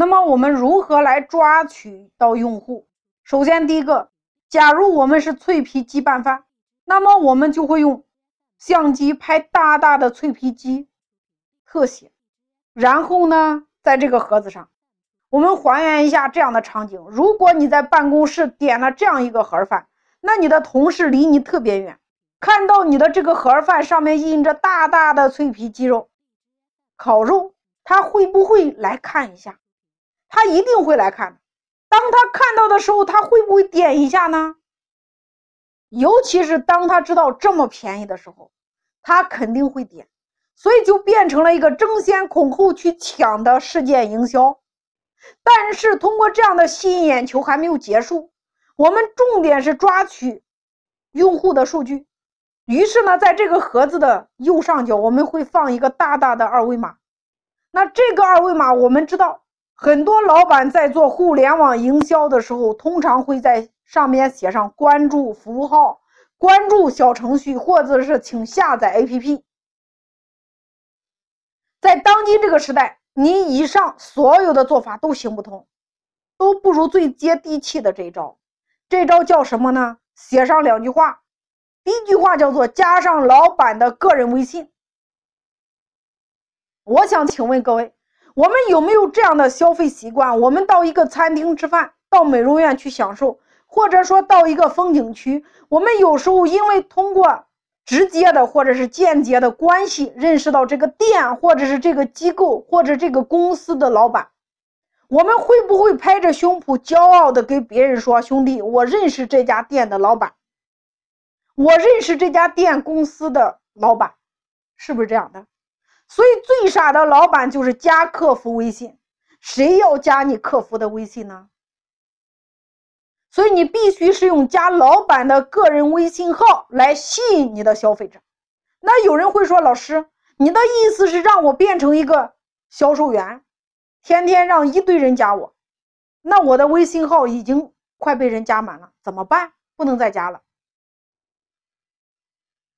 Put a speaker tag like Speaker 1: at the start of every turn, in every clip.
Speaker 1: 那么我们如何来抓取到用户？首先，第一个，假如我们是脆皮鸡拌饭，那么我们就会用相机拍大大的脆皮鸡特写，然后呢，在这个盒子上，我们还原一下这样的场景：如果你在办公室点了这样一个盒饭，那你的同事离你特别远，看到你的这个盒饭上面印着大大的脆皮鸡肉、烤肉，他会不会来看一下？他一定会来看，当他看到的时候，他会不会点一下呢？尤其是当他知道这么便宜的时候，他肯定会点，所以就变成了一个争先恐后去抢的事件营销。但是通过这样的吸引眼球还没有结束，我们重点是抓取用户的数据。于是呢，在这个盒子的右上角，我们会放一个大大的二维码。那这个二维码，我们知道。很多老板在做互联网营销的时候，通常会在上面写上关注服务号、关注小程序，或者是请下载 APP。在当今这个时代，你以上所有的做法都行不通，都不如最接地气的这一招。这招叫什么呢？写上两句话，第一句话叫做加上老板的个人微信。我想请问各位。我们有没有这样的消费习惯？我们到一个餐厅吃饭，到美容院去享受，或者说到一个风景区，我们有时候因为通过直接的或者是间接的关系认识到这个店，或者是这个机构，或者这个公司的老板，我们会不会拍着胸脯骄傲的跟别人说：“兄弟，我认识这家店的老板，我认识这家店公司的老板，是不是这样的？”所以最傻的老板就是加客服微信，谁要加你客服的微信呢？所以你必须是用加老板的个人微信号来吸引你的消费者。那有人会说，老师，你的意思是让我变成一个销售员，天天让一堆人加我？那我的微信号已经快被人加满了，怎么办？不能再加了。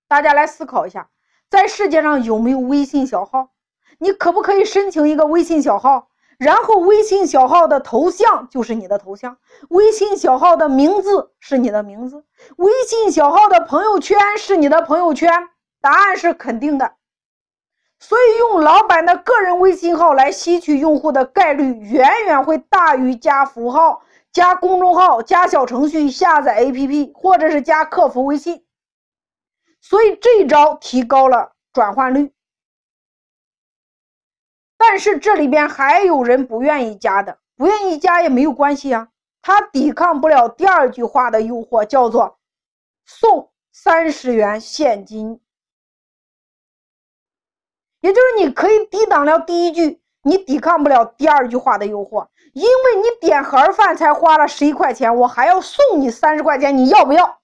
Speaker 1: 大家来思考一下。在世界上有没有微信小号？你可不可以申请一个微信小号？然后微信小号的头像就是你的头像，微信小号的名字是你的名字，微信小号的朋友圈是你的朋友圈。答案是肯定的。所以用老板的个人微信号来吸取用户的概率，远远会大于加符号、加公众号、加小程序、下载 APP 或者是加客服微信。所以这一招提高了转换率，但是这里边还有人不愿意加的，不愿意加也没有关系啊，他抵抗不了第二句话的诱惑，叫做送三十元现金，也就是你可以抵挡了第一句，你抵抗不了第二句话的诱惑，因为你点盒饭才花了十一块钱，我还要送你三十块钱，你要不要？